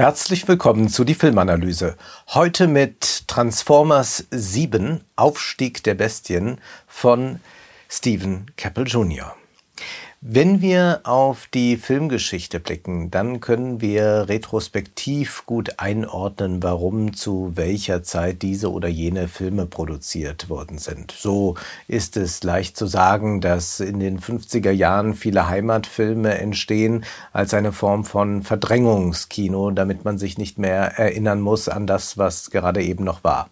Herzlich willkommen zu die Filmanalyse. Heute mit Transformers 7 Aufstieg der Bestien von Stephen Cappell Jr. Wenn wir auf die Filmgeschichte blicken, dann können wir retrospektiv gut einordnen, warum zu welcher Zeit diese oder jene Filme produziert worden sind. So ist es leicht zu sagen, dass in den 50er Jahren viele Heimatfilme entstehen als eine Form von Verdrängungskino, damit man sich nicht mehr erinnern muss an das, was gerade eben noch war.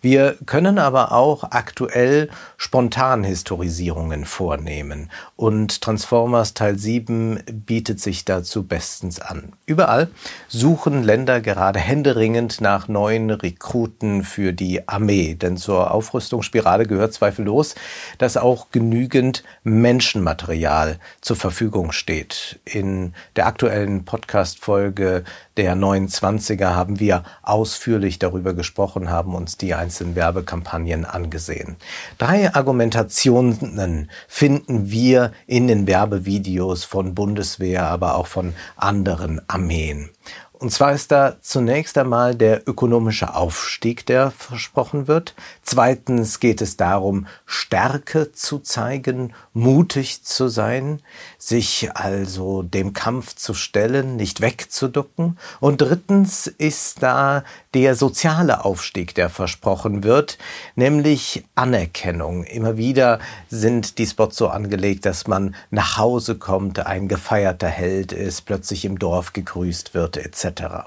Wir können aber auch aktuell Spontanhistorisierungen vornehmen und Transformers Teil 7 bietet sich dazu bestens an. Überall suchen Länder gerade händeringend nach neuen Rekruten für die Armee, denn zur Aufrüstungsspirale gehört zweifellos, dass auch genügend Menschenmaterial zur Verfügung steht. In der aktuellen Podcast-Folge der 29er haben wir ausführlich darüber gesprochen, haben uns die einzelnen Werbekampagnen angesehen. Drei Argumentationen finden wir in den Werbevideos von Bundeswehr, aber auch von anderen Armeen. Und zwar ist da zunächst einmal der ökonomische Aufstieg, der versprochen wird. Zweitens geht es darum, Stärke zu zeigen, mutig zu sein, sich also dem Kampf zu stellen, nicht wegzuducken. Und drittens ist da der soziale Aufstieg, der versprochen wird, nämlich Anerkennung. Immer wieder sind die Spots so angelegt, dass man nach Hause kommt, ein gefeierter Held ist, plötzlich im Dorf gegrüßt wird, etc etc.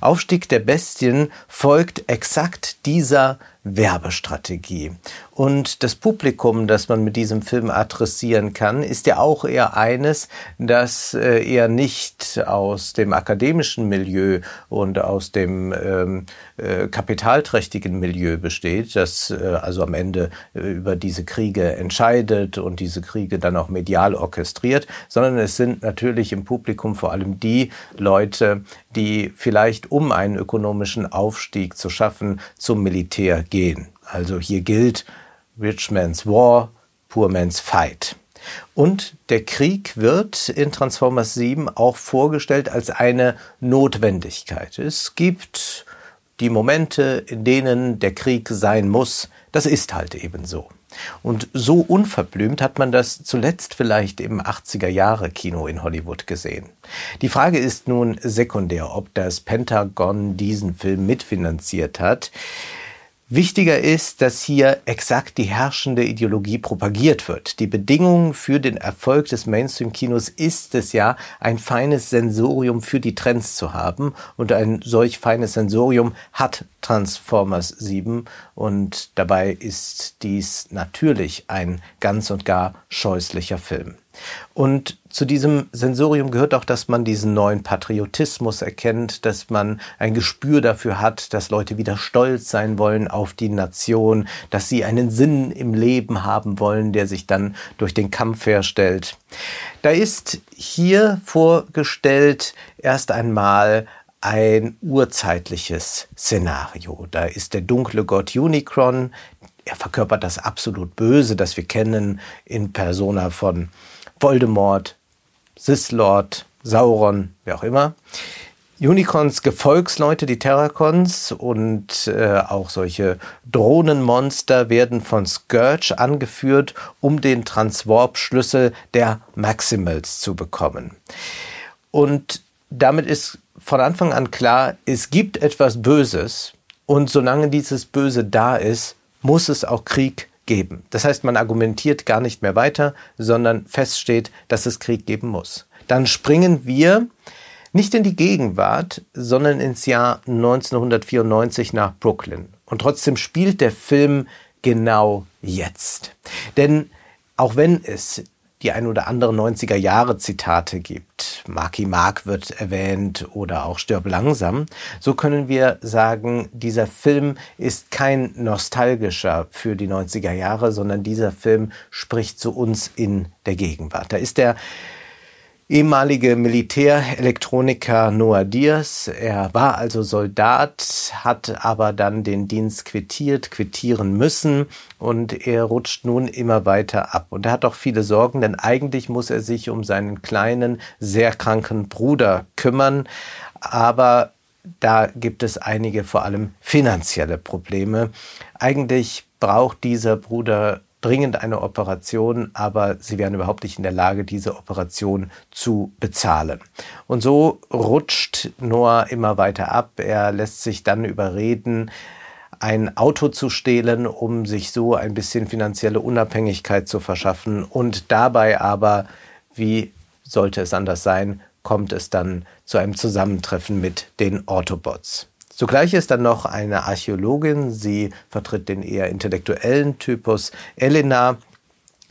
Aufstieg der Bestien folgt exakt dieser Werbestrategie. Und das Publikum, das man mit diesem Film adressieren kann, ist ja auch eher eines, das äh, eher nicht aus dem akademischen Milieu und aus dem ähm, äh, kapitalträchtigen Milieu besteht, das äh, also am Ende äh, über diese Kriege entscheidet und diese Kriege dann auch medial orchestriert, sondern es sind natürlich im Publikum vor allem die Leute, die vielleicht um einen ökonomischen Aufstieg zu schaffen zum Militär gehen. Also hier gilt Rich Man's War, Poor Man's Fight. Und der Krieg wird in Transformers 7 auch vorgestellt als eine Notwendigkeit. Es gibt die Momente, in denen der Krieg sein muss. Das ist halt eben so. Und so unverblümt hat man das zuletzt vielleicht im 80er Jahre Kino in Hollywood gesehen. Die Frage ist nun sekundär, ob das Pentagon diesen Film mitfinanziert hat. Wichtiger ist, dass hier exakt die herrschende Ideologie propagiert wird. Die Bedingung für den Erfolg des Mainstream-Kinos ist es ja, ein feines Sensorium für die Trends zu haben. Und ein solch feines Sensorium hat Transformers 7. Und dabei ist dies natürlich ein ganz und gar scheußlicher Film. Und zu diesem Sensorium gehört auch, dass man diesen neuen Patriotismus erkennt, dass man ein Gespür dafür hat, dass Leute wieder stolz sein wollen auf die Nation, dass sie einen Sinn im Leben haben wollen, der sich dann durch den Kampf herstellt. Da ist hier vorgestellt erst einmal ein urzeitliches Szenario. Da ist der dunkle Gott Unicron, er verkörpert das absolut Böse, das wir kennen in Persona von Voldemort, Sislord, Sauron, wer auch immer. Unicons Gefolgsleute, die Terracons und äh, auch solche Drohnenmonster werden von Scourge angeführt, um den Transwarp-Schlüssel der Maximals zu bekommen. Und damit ist von Anfang an klar, es gibt etwas Böses und solange dieses Böse da ist, muss es auch Krieg geben. Das heißt, man argumentiert gar nicht mehr weiter, sondern feststeht, dass es Krieg geben muss. Dann springen wir nicht in die Gegenwart, sondern ins Jahr 1994 nach Brooklyn. Und trotzdem spielt der Film genau jetzt. Denn auch wenn es die ein oder andere 90er Jahre Zitate gibt. Marky Mark wird erwähnt oder auch Stirb langsam. So können wir sagen, dieser Film ist kein nostalgischer für die 90er Jahre, sondern dieser Film spricht zu uns in der Gegenwart. Da ist der ehemalige Militärelektroniker Noah Diaz. Er war also Soldat, hat aber dann den Dienst quittiert, quittieren müssen und er rutscht nun immer weiter ab. Und er hat auch viele Sorgen, denn eigentlich muss er sich um seinen kleinen, sehr kranken Bruder kümmern. aber da gibt es einige vor allem finanzielle Probleme. Eigentlich braucht dieser Bruder dringend eine Operation, aber sie wären überhaupt nicht in der Lage, diese Operation zu bezahlen. Und so rutscht Noah immer weiter ab. Er lässt sich dann überreden, ein Auto zu stehlen, um sich so ein bisschen finanzielle Unabhängigkeit zu verschaffen. Und dabei aber, wie sollte es anders sein, kommt es dann zu einem Zusammentreffen mit den Autobots. Zugleich ist dann noch eine Archäologin, sie vertritt den eher intellektuellen Typus, Elena.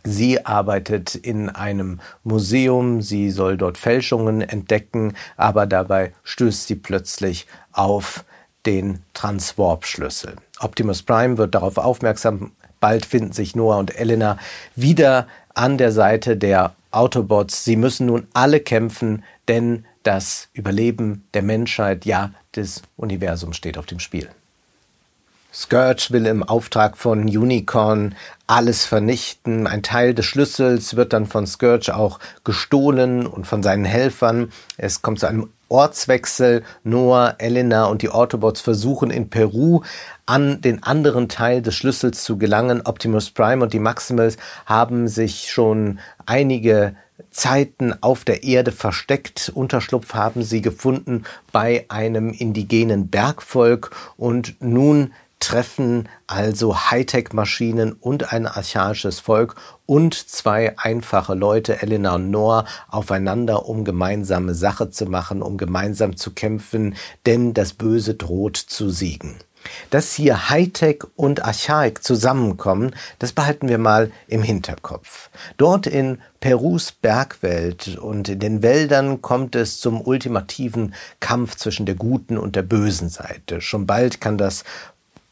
Sie arbeitet in einem Museum, sie soll dort Fälschungen entdecken, aber dabei stößt sie plötzlich auf den Transwarp-Schlüssel. Optimus Prime wird darauf aufmerksam, bald finden sich Noah und Elena wieder an der Seite der Autobots. Sie müssen nun alle kämpfen, denn das Überleben der Menschheit, ja des Universums steht auf dem Spiel. Scourge will im Auftrag von Unicorn alles vernichten. Ein Teil des Schlüssels wird dann von Scourge auch gestohlen und von seinen Helfern. Es kommt zu einem Ortswechsel. Noah, Elena und die Autobots versuchen in Peru an den anderen Teil des Schlüssels zu gelangen. Optimus Prime und die Maximals haben sich schon einige Zeiten auf der Erde versteckt. Unterschlupf haben sie gefunden bei einem indigenen Bergvolk und nun treffen also Hightech-Maschinen und ein archaisches Volk und zwei einfache Leute, Elena und Noah, aufeinander, um gemeinsame Sache zu machen, um gemeinsam zu kämpfen, denn das Böse droht zu siegen. Dass hier Hightech und Archaik zusammenkommen, das behalten wir mal im Hinterkopf. Dort in Perus Bergwelt und in den Wäldern kommt es zum ultimativen Kampf zwischen der guten und der bösen Seite. Schon bald kann das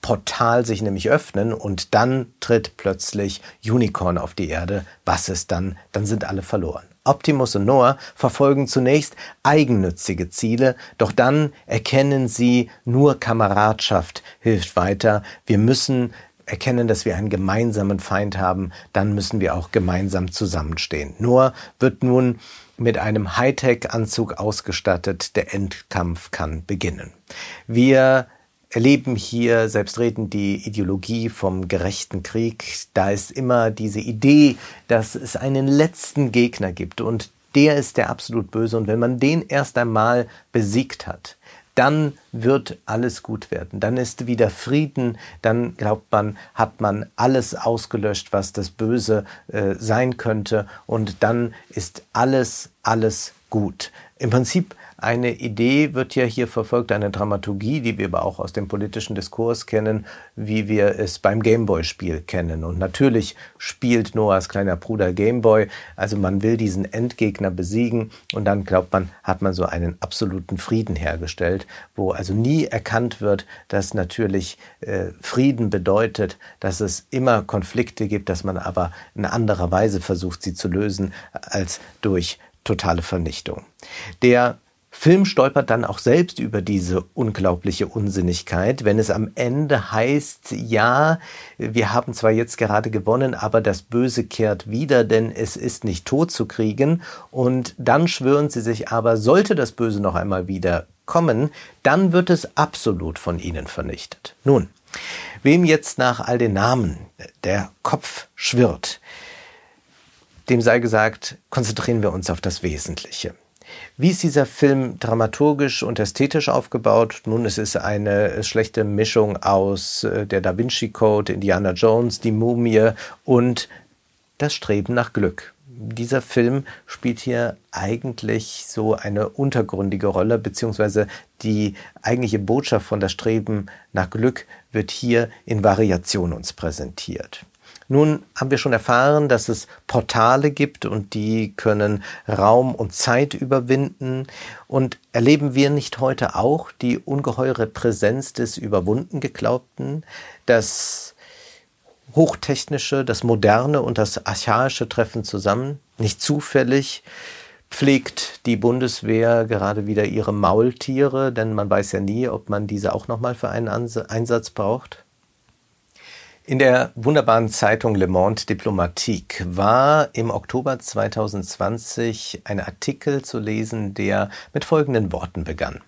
Portal sich nämlich öffnen und dann tritt plötzlich Unicorn auf die Erde. Was ist dann? Dann sind alle verloren. Optimus und Noah verfolgen zunächst eigennützige Ziele, doch dann erkennen sie, nur Kameradschaft hilft weiter. Wir müssen erkennen, dass wir einen gemeinsamen Feind haben, dann müssen wir auch gemeinsam zusammenstehen. Noah wird nun mit einem Hightech-Anzug ausgestattet. Der Endkampf kann beginnen. Wir erleben hier selbstredend die Ideologie vom gerechten Krieg. Da ist immer diese Idee, dass es einen letzten Gegner gibt und der ist der absolut böse. Und wenn man den erst einmal besiegt hat, dann wird alles gut werden. Dann ist wieder Frieden. Dann glaubt man, hat man alles ausgelöscht, was das Böse äh, sein könnte. Und dann ist alles, alles gut. Im Prinzip eine Idee wird ja hier verfolgt, eine Dramaturgie, die wir aber auch aus dem politischen Diskurs kennen, wie wir es beim Gameboy-Spiel kennen. Und natürlich spielt Noahs kleiner Bruder Gameboy. Also man will diesen Endgegner besiegen und dann glaubt man, hat man so einen absoluten Frieden hergestellt, wo also nie erkannt wird, dass natürlich äh, Frieden bedeutet, dass es immer Konflikte gibt, dass man aber in anderer Weise versucht, sie zu lösen, als durch totale Vernichtung. Der Film stolpert dann auch selbst über diese unglaubliche Unsinnigkeit, wenn es am Ende heißt, ja, wir haben zwar jetzt gerade gewonnen, aber das Böse kehrt wieder, denn es ist nicht tot zu kriegen. Und dann schwören sie sich aber, sollte das Böse noch einmal wieder kommen, dann wird es absolut von ihnen vernichtet. Nun, wem jetzt nach all den Namen der Kopf schwirrt, dem sei gesagt, konzentrieren wir uns auf das Wesentliche. Wie ist dieser Film dramaturgisch und ästhetisch aufgebaut? Nun, es ist eine schlechte Mischung aus äh, der Da Vinci Code, Indiana Jones, die Mumie und das Streben nach Glück. Dieser Film spielt hier eigentlich so eine untergründige Rolle, beziehungsweise die eigentliche Botschaft von das Streben nach Glück wird hier in Variation uns präsentiert. Nun haben wir schon erfahren, dass es Portale gibt und die können Raum und Zeit überwinden. Und erleben wir nicht heute auch die ungeheure Präsenz des überwunden Geglaubten, das Hochtechnische, das Moderne und das Archaische treffen zusammen? Nicht zufällig pflegt die Bundeswehr gerade wieder ihre Maultiere, denn man weiß ja nie, ob man diese auch nochmal für einen Einsatz braucht. In der wunderbaren Zeitung Le Monde Diplomatique war im Oktober 2020 ein Artikel zu lesen, der mit folgenden Worten begann.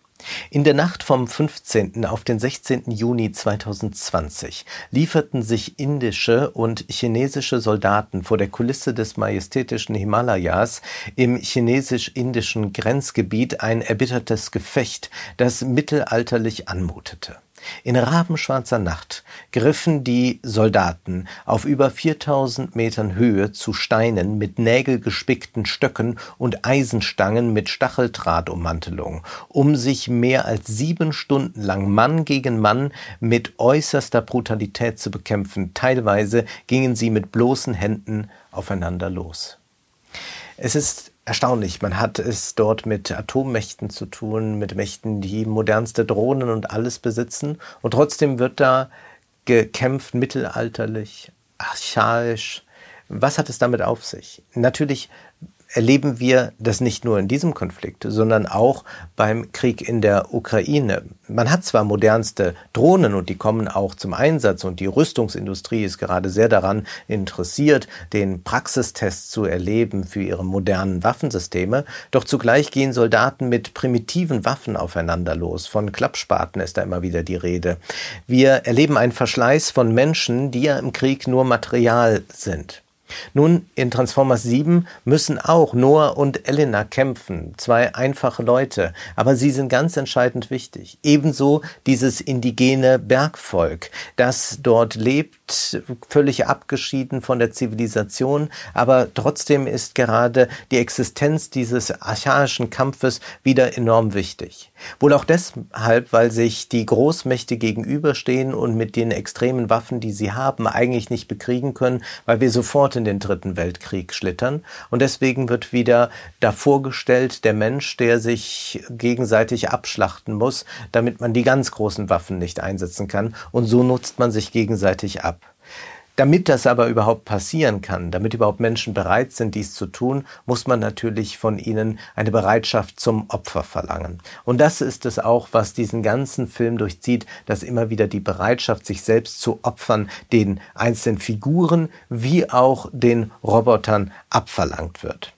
In der Nacht vom 15. auf den 16. Juni 2020 lieferten sich indische und chinesische Soldaten vor der Kulisse des majestätischen Himalayas im chinesisch-indischen Grenzgebiet ein erbittertes Gefecht, das mittelalterlich anmutete. In rabenschwarzer Nacht griffen die Soldaten auf über 4000 Metern Höhe zu Steinen mit nägelgespickten Stöcken und Eisenstangen mit Stacheldrahtummantelung, um sich mehr als sieben Stunden lang Mann gegen Mann mit äußerster Brutalität zu bekämpfen. Teilweise gingen sie mit bloßen Händen aufeinander los. Es ist erstaunlich. Man hat es dort mit Atommächten zu tun, mit Mächten, die modernste Drohnen und alles besitzen. Und trotzdem wird da gekämpft, mittelalterlich, archaisch. Was hat es damit auf sich? Natürlich erleben wir das nicht nur in diesem Konflikt, sondern auch beim Krieg in der Ukraine. Man hat zwar modernste Drohnen und die kommen auch zum Einsatz und die Rüstungsindustrie ist gerade sehr daran interessiert, den Praxistest zu erleben für ihre modernen Waffensysteme, doch zugleich gehen Soldaten mit primitiven Waffen aufeinander los. Von Klappspaten ist da immer wieder die Rede. Wir erleben einen Verschleiß von Menschen, die ja im Krieg nur Material sind. Nun, in Transformers 7 müssen auch Noah und Elena kämpfen, zwei einfache Leute, aber sie sind ganz entscheidend wichtig. Ebenso dieses indigene Bergvolk, das dort lebt, völlig abgeschieden von der Zivilisation, aber trotzdem ist gerade die Existenz dieses archaischen Kampfes wieder enorm wichtig. Wohl auch deshalb, weil sich die Großmächte gegenüberstehen und mit den extremen Waffen, die sie haben, eigentlich nicht bekriegen können, weil wir sofort in den Dritten Weltkrieg schlittern. Und deswegen wird wieder davor gestellt, der Mensch, der sich gegenseitig abschlachten muss, damit man die ganz großen Waffen nicht einsetzen kann. Und so nutzt man sich gegenseitig ab. Damit das aber überhaupt passieren kann, damit überhaupt Menschen bereit sind, dies zu tun, muss man natürlich von ihnen eine Bereitschaft zum Opfer verlangen. Und das ist es auch, was diesen ganzen Film durchzieht, dass immer wieder die Bereitschaft, sich selbst zu opfern, den einzelnen Figuren wie auch den Robotern abverlangt wird.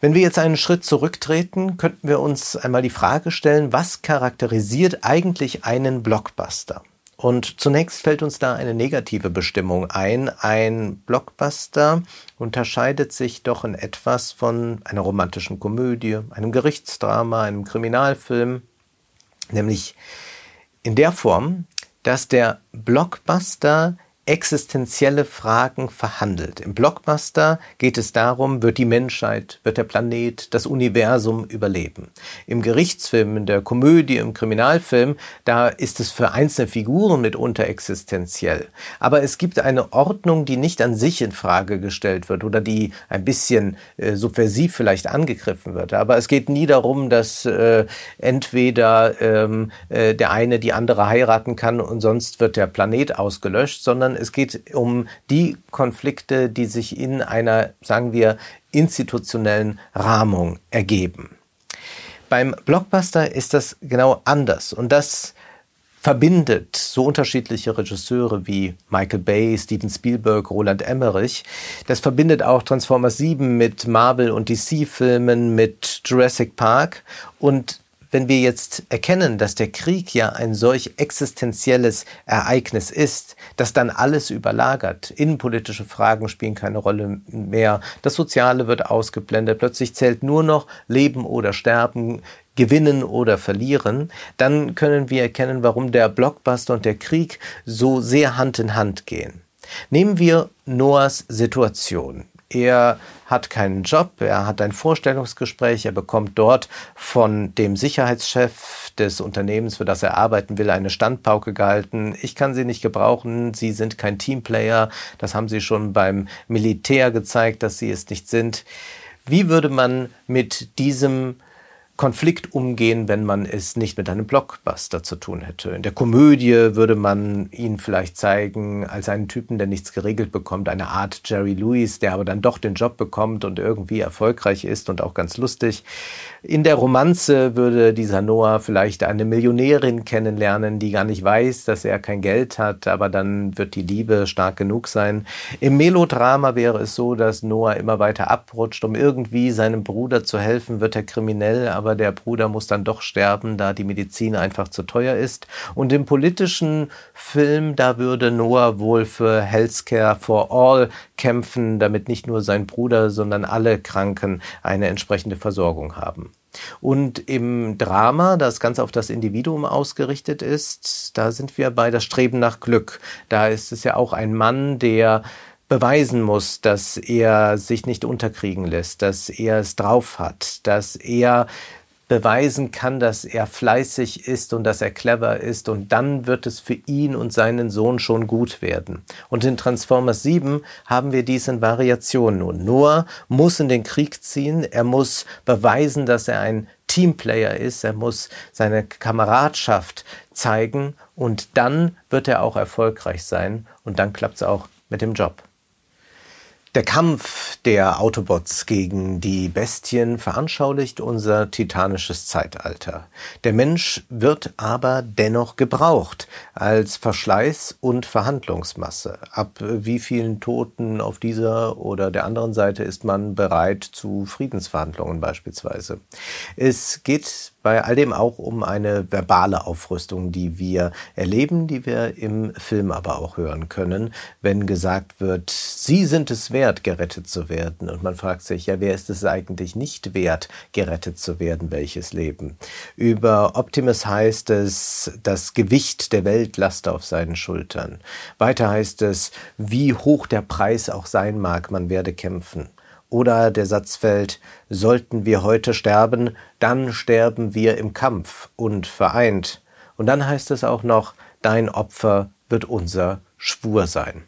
Wenn wir jetzt einen Schritt zurücktreten, könnten wir uns einmal die Frage stellen, was charakterisiert eigentlich einen Blockbuster? Und zunächst fällt uns da eine negative Bestimmung ein. Ein Blockbuster unterscheidet sich doch in etwas von einer romantischen Komödie, einem Gerichtsdrama, einem Kriminalfilm, nämlich in der Form, dass der Blockbuster existenzielle Fragen verhandelt. Im Blockbuster geht es darum, wird die Menschheit, wird der Planet, das Universum überleben. Im Gerichtsfilm, in der Komödie, im Kriminalfilm, da ist es für einzelne Figuren mitunter existenziell. Aber es gibt eine Ordnung, die nicht an sich in Frage gestellt wird oder die ein bisschen äh, subversiv vielleicht angegriffen wird. Aber es geht nie darum, dass äh, entweder ähm, äh, der eine die andere heiraten kann und sonst wird der Planet ausgelöscht, sondern sondern es geht um die Konflikte, die sich in einer, sagen wir, institutionellen Rahmung ergeben. Beim Blockbuster ist das genau anders und das verbindet so unterschiedliche Regisseure wie Michael Bay, Steven Spielberg, Roland Emmerich. Das verbindet auch Transformers 7 mit Marvel und DC-Filmen, mit Jurassic Park und wenn wir jetzt erkennen, dass der Krieg ja ein solch existenzielles Ereignis ist, das dann alles überlagert, innenpolitische Fragen spielen keine Rolle mehr, das Soziale wird ausgeblendet, plötzlich zählt nur noch Leben oder Sterben, gewinnen oder verlieren, dann können wir erkennen, warum der Blockbuster und der Krieg so sehr Hand in Hand gehen. Nehmen wir Noahs Situation. Er hat keinen Job, er hat ein Vorstellungsgespräch, er bekommt dort von dem Sicherheitschef des Unternehmens, für das er arbeiten will, eine Standpauke gehalten. Ich kann Sie nicht gebrauchen, Sie sind kein Teamplayer, das haben Sie schon beim Militär gezeigt, dass Sie es nicht sind. Wie würde man mit diesem Konflikt umgehen, wenn man es nicht mit einem Blockbuster zu tun hätte. In der Komödie würde man ihn vielleicht zeigen als einen Typen, der nichts geregelt bekommt, eine Art Jerry Lewis, der aber dann doch den Job bekommt und irgendwie erfolgreich ist und auch ganz lustig. In der Romanze würde dieser Noah vielleicht eine Millionärin kennenlernen, die gar nicht weiß, dass er kein Geld hat, aber dann wird die Liebe stark genug sein. Im Melodrama wäre es so, dass Noah immer weiter abrutscht, um irgendwie seinem Bruder zu helfen, wird er kriminell, aber der Bruder muss dann doch sterben, da die Medizin einfach zu teuer ist. Und im politischen Film, da würde Noah wohl für Healthcare for All kämpfen, damit nicht nur sein Bruder, sondern alle Kranken eine entsprechende Versorgung haben. Und im Drama, das ganz auf das Individuum ausgerichtet ist, da sind wir bei das Streben nach Glück. Da ist es ja auch ein Mann, der beweisen muss, dass er sich nicht unterkriegen lässt, dass er es drauf hat, dass er beweisen kann, dass er fleißig ist und dass er clever ist und dann wird es für ihn und seinen Sohn schon gut werden. Und in Transformers 7 haben wir dies in Variationen nun. Noah muss in den Krieg ziehen, er muss beweisen, dass er ein Teamplayer ist, er muss seine Kameradschaft zeigen und dann wird er auch erfolgreich sein und dann klappt es auch mit dem Job. Der Kampf der Autobots gegen die Bestien veranschaulicht unser titanisches Zeitalter. Der Mensch wird aber dennoch gebraucht als Verschleiß und Verhandlungsmasse. Ab wie vielen Toten auf dieser oder der anderen Seite ist man bereit zu Friedensverhandlungen beispielsweise. Es geht bei all dem auch um eine verbale Aufrüstung, die wir erleben, die wir im Film aber auch hören können, wenn gesagt wird, Sie sind es wert, gerettet zu werden. Und man fragt sich, ja, wer ist es eigentlich nicht wert, gerettet zu werden, welches Leben? Über Optimus heißt es, das Gewicht der Welt lasst auf seinen Schultern. Weiter heißt es, wie hoch der Preis auch sein mag, man werde kämpfen. Oder der Satz fällt, sollten wir heute sterben, dann sterben wir im Kampf und vereint. Und dann heißt es auch noch, dein Opfer wird unser Schwur sein.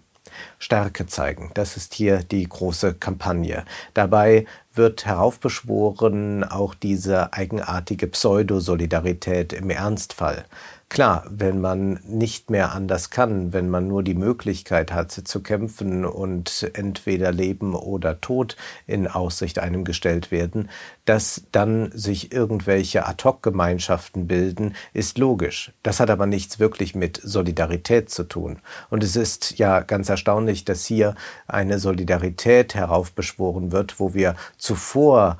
Stärke zeigen, das ist hier die große Kampagne. Dabei wird heraufbeschworen auch diese eigenartige Pseudosolidarität im Ernstfall. Klar, wenn man nicht mehr anders kann, wenn man nur die Möglichkeit hat zu kämpfen und entweder Leben oder Tod in Aussicht einem gestellt werden, dass dann sich irgendwelche Ad-hoc-Gemeinschaften bilden, ist logisch. Das hat aber nichts wirklich mit Solidarität zu tun. Und es ist ja ganz erstaunlich, dass hier eine Solidarität heraufbeschworen wird, wo wir zuvor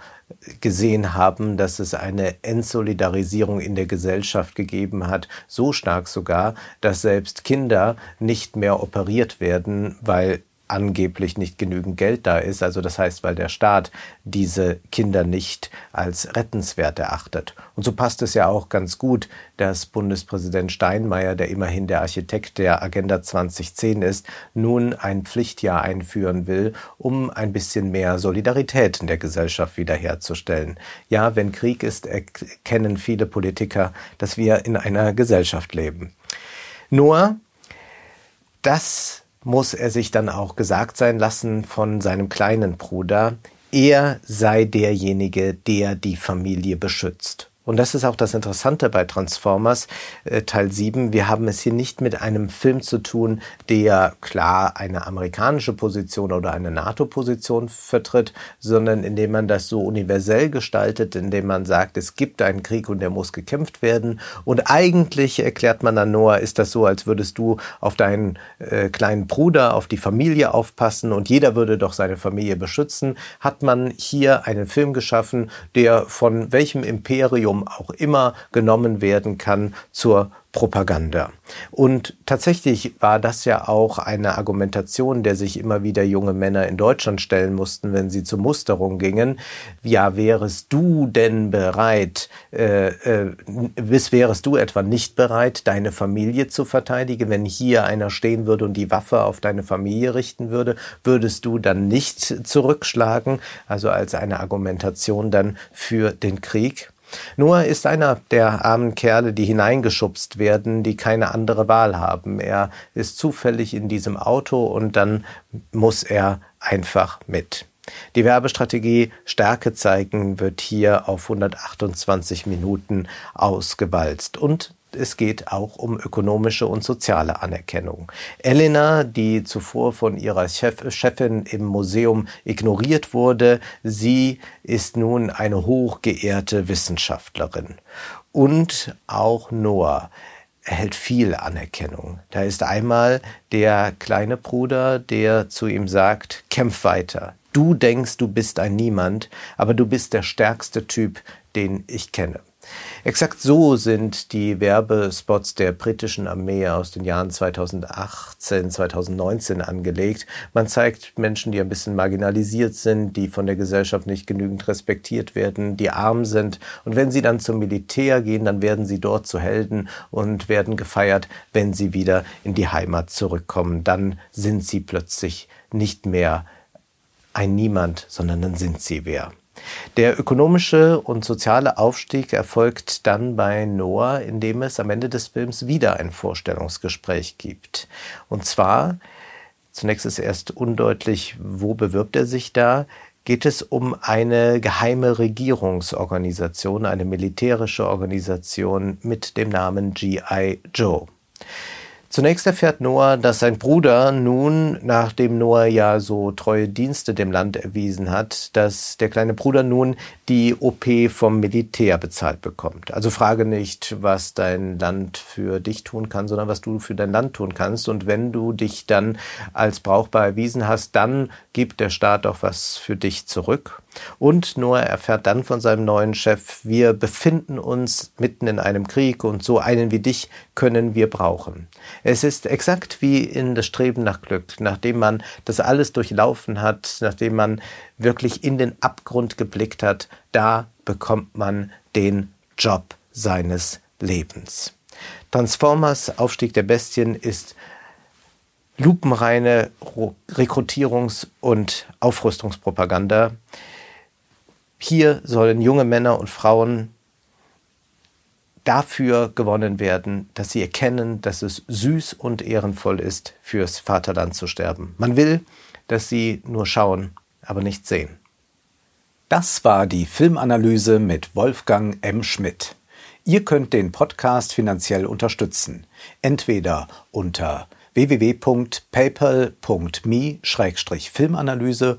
gesehen haben, dass es eine Entsolidarisierung in der Gesellschaft gegeben hat, so stark sogar, dass selbst Kinder nicht mehr operiert werden, weil angeblich nicht genügend Geld da ist. Also das heißt, weil der Staat diese Kinder nicht als rettenswert erachtet. Und so passt es ja auch ganz gut, dass Bundespräsident Steinmeier, der immerhin der Architekt der Agenda 2010 ist, nun ein Pflichtjahr einführen will, um ein bisschen mehr Solidarität in der Gesellschaft wiederherzustellen. Ja, wenn Krieg ist, erkennen viele Politiker, dass wir in einer Gesellschaft leben. Nur, das muss er sich dann auch gesagt sein lassen von seinem kleinen Bruder, er sei derjenige, der die Familie beschützt. Und das ist auch das Interessante bei Transformers äh, Teil 7. Wir haben es hier nicht mit einem Film zu tun, der klar eine amerikanische Position oder eine NATO-Position vertritt, sondern indem man das so universell gestaltet, indem man sagt, es gibt einen Krieg und der muss gekämpft werden. Und eigentlich erklärt man dann Noah, ist das so, als würdest du auf deinen äh, kleinen Bruder, auf die Familie aufpassen und jeder würde doch seine Familie beschützen. Hat man hier einen Film geschaffen, der von welchem Imperium Medium auch immer genommen werden kann zur Propaganda. Und tatsächlich war das ja auch eine Argumentation, der sich immer wieder junge Männer in Deutschland stellen mussten, wenn sie zur Musterung gingen. Ja, wärest du denn bereit, äh, äh, wärest du etwa nicht bereit, deine Familie zu verteidigen? Wenn hier einer stehen würde und die Waffe auf deine Familie richten würde, würdest du dann nicht zurückschlagen? Also als eine Argumentation dann für den Krieg. Noah ist einer der armen Kerle, die hineingeschubst werden, die keine andere Wahl haben. Er ist zufällig in diesem Auto und dann muss er einfach mit. Die Werbestrategie Stärke zeigen wird hier auf 128 Minuten ausgewalzt. Und es geht auch um ökonomische und soziale Anerkennung. Elena, die zuvor von ihrer Chef, Chefin im Museum ignoriert wurde, sie ist nun eine hochgeehrte Wissenschaftlerin. Und auch Noah erhält viel Anerkennung. Da ist einmal der kleine Bruder, der zu ihm sagt, kämpf weiter. Du denkst, du bist ein Niemand, aber du bist der stärkste Typ, den ich kenne. Exakt so sind die Werbespots der britischen Armee aus den Jahren 2018, 2019 angelegt. Man zeigt Menschen, die ein bisschen marginalisiert sind, die von der Gesellschaft nicht genügend respektiert werden, die arm sind. Und wenn sie dann zum Militär gehen, dann werden sie dort zu Helden und werden gefeiert, wenn sie wieder in die Heimat zurückkommen. Dann sind sie plötzlich nicht mehr ein Niemand, sondern dann sind sie wer. Der ökonomische und soziale Aufstieg erfolgt dann bei Noah, indem es am Ende des Films wieder ein Vorstellungsgespräch gibt. Und zwar, zunächst ist erst undeutlich, wo bewirbt er sich da, geht es um eine geheime Regierungsorganisation, eine militärische Organisation mit dem Namen GI Joe. Zunächst erfährt Noah, dass sein Bruder nun, nachdem Noah ja so treue Dienste dem Land erwiesen hat, dass der kleine Bruder nun die OP vom Militär bezahlt bekommt. Also frage nicht, was dein Land für dich tun kann, sondern was du für dein Land tun kannst. Und wenn du dich dann als brauchbar erwiesen hast, dann gibt der Staat auch was für dich zurück. Und Noah erfährt dann von seinem neuen Chef, wir befinden uns mitten in einem Krieg und so einen wie dich können wir brauchen. Es ist exakt wie in das Streben nach Glück, nachdem man das alles durchlaufen hat, nachdem man wirklich in den Abgrund geblickt hat, da bekommt man den Job seines Lebens. Transformers Aufstieg der Bestien ist lupenreine Rekrutierungs- und Aufrüstungspropaganda. Hier sollen junge Männer und Frauen dafür gewonnen werden, dass sie erkennen, dass es süß und ehrenvoll ist, fürs Vaterland zu sterben. Man will, dass sie nur schauen, aber nicht sehen. Das war die Filmanalyse mit Wolfgang M. Schmidt. Ihr könnt den Podcast finanziell unterstützen, entweder unter www.paypal.me-filmanalyse